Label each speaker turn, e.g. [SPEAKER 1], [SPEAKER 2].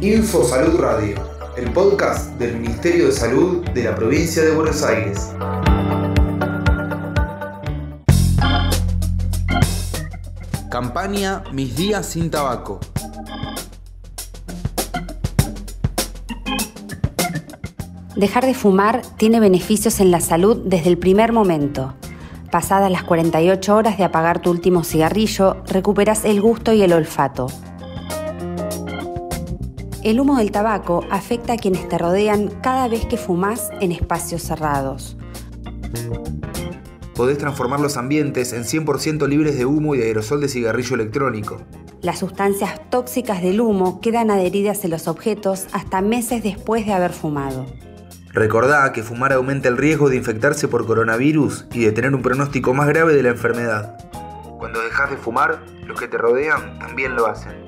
[SPEAKER 1] Info Salud Radio, el podcast del Ministerio de Salud de la provincia de Buenos Aires. Campaña Mis días sin tabaco.
[SPEAKER 2] Dejar de fumar tiene beneficios en la salud desde el primer momento. Pasadas las 48 horas de apagar tu último cigarrillo, recuperas el gusto y el olfato. El humo del tabaco afecta a quienes te rodean cada vez que fumas en espacios cerrados.
[SPEAKER 1] Podés transformar los ambientes en 100% libres de humo y de aerosol de cigarrillo electrónico.
[SPEAKER 2] Las sustancias tóxicas del humo quedan adheridas en los objetos hasta meses después de haber fumado.
[SPEAKER 1] Recordá que fumar aumenta el riesgo de infectarse por coronavirus y de tener un pronóstico más grave de la enfermedad. Cuando dejas de fumar, los que te rodean también lo hacen.